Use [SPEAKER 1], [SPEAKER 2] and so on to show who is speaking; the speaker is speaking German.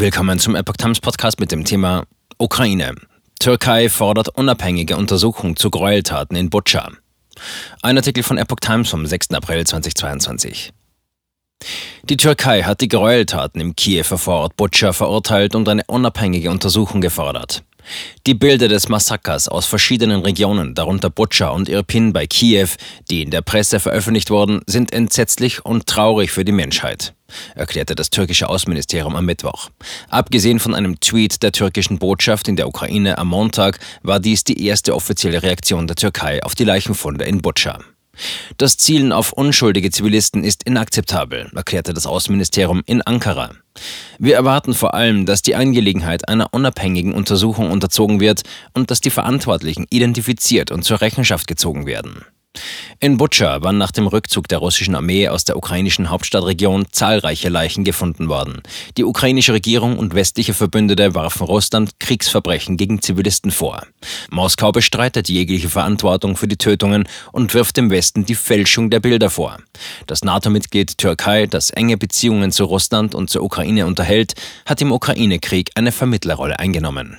[SPEAKER 1] Willkommen zum Epoch Times Podcast mit dem Thema Ukraine. Türkei fordert unabhängige Untersuchung zu Gräueltaten in Butscha. Ein Artikel von Epoch Times vom 6. April 2022. Die Türkei hat die Gräueltaten im Kiewer Vorort Butscha verurteilt und eine unabhängige Untersuchung gefordert. Die Bilder des Massakers aus verschiedenen Regionen, darunter Butscha und Irpin bei Kiew, die in der Presse veröffentlicht wurden, sind entsetzlich und traurig für die Menschheit, erklärte das türkische Außenministerium am Mittwoch. Abgesehen von einem Tweet der türkischen Botschaft in der Ukraine am Montag war dies die erste offizielle Reaktion der Türkei auf die Leichenfunde in Butscha. Das Zielen auf unschuldige Zivilisten ist inakzeptabel, erklärte das Außenministerium in Ankara. Wir erwarten vor allem, dass die Angelegenheit einer unabhängigen Untersuchung unterzogen wird und dass die Verantwortlichen identifiziert und zur Rechenschaft gezogen werden. In Butscha waren nach dem Rückzug der russischen Armee aus der ukrainischen Hauptstadtregion zahlreiche Leichen gefunden worden. Die ukrainische Regierung und westliche Verbündete warfen Russland Kriegsverbrechen gegen Zivilisten vor. Moskau bestreitet jegliche Verantwortung für die Tötungen und wirft dem Westen die Fälschung der Bilder vor. Das NATO-Mitglied Türkei, das enge Beziehungen zu Russland und zur Ukraine unterhält, hat im Ukraine-Krieg eine Vermittlerrolle eingenommen.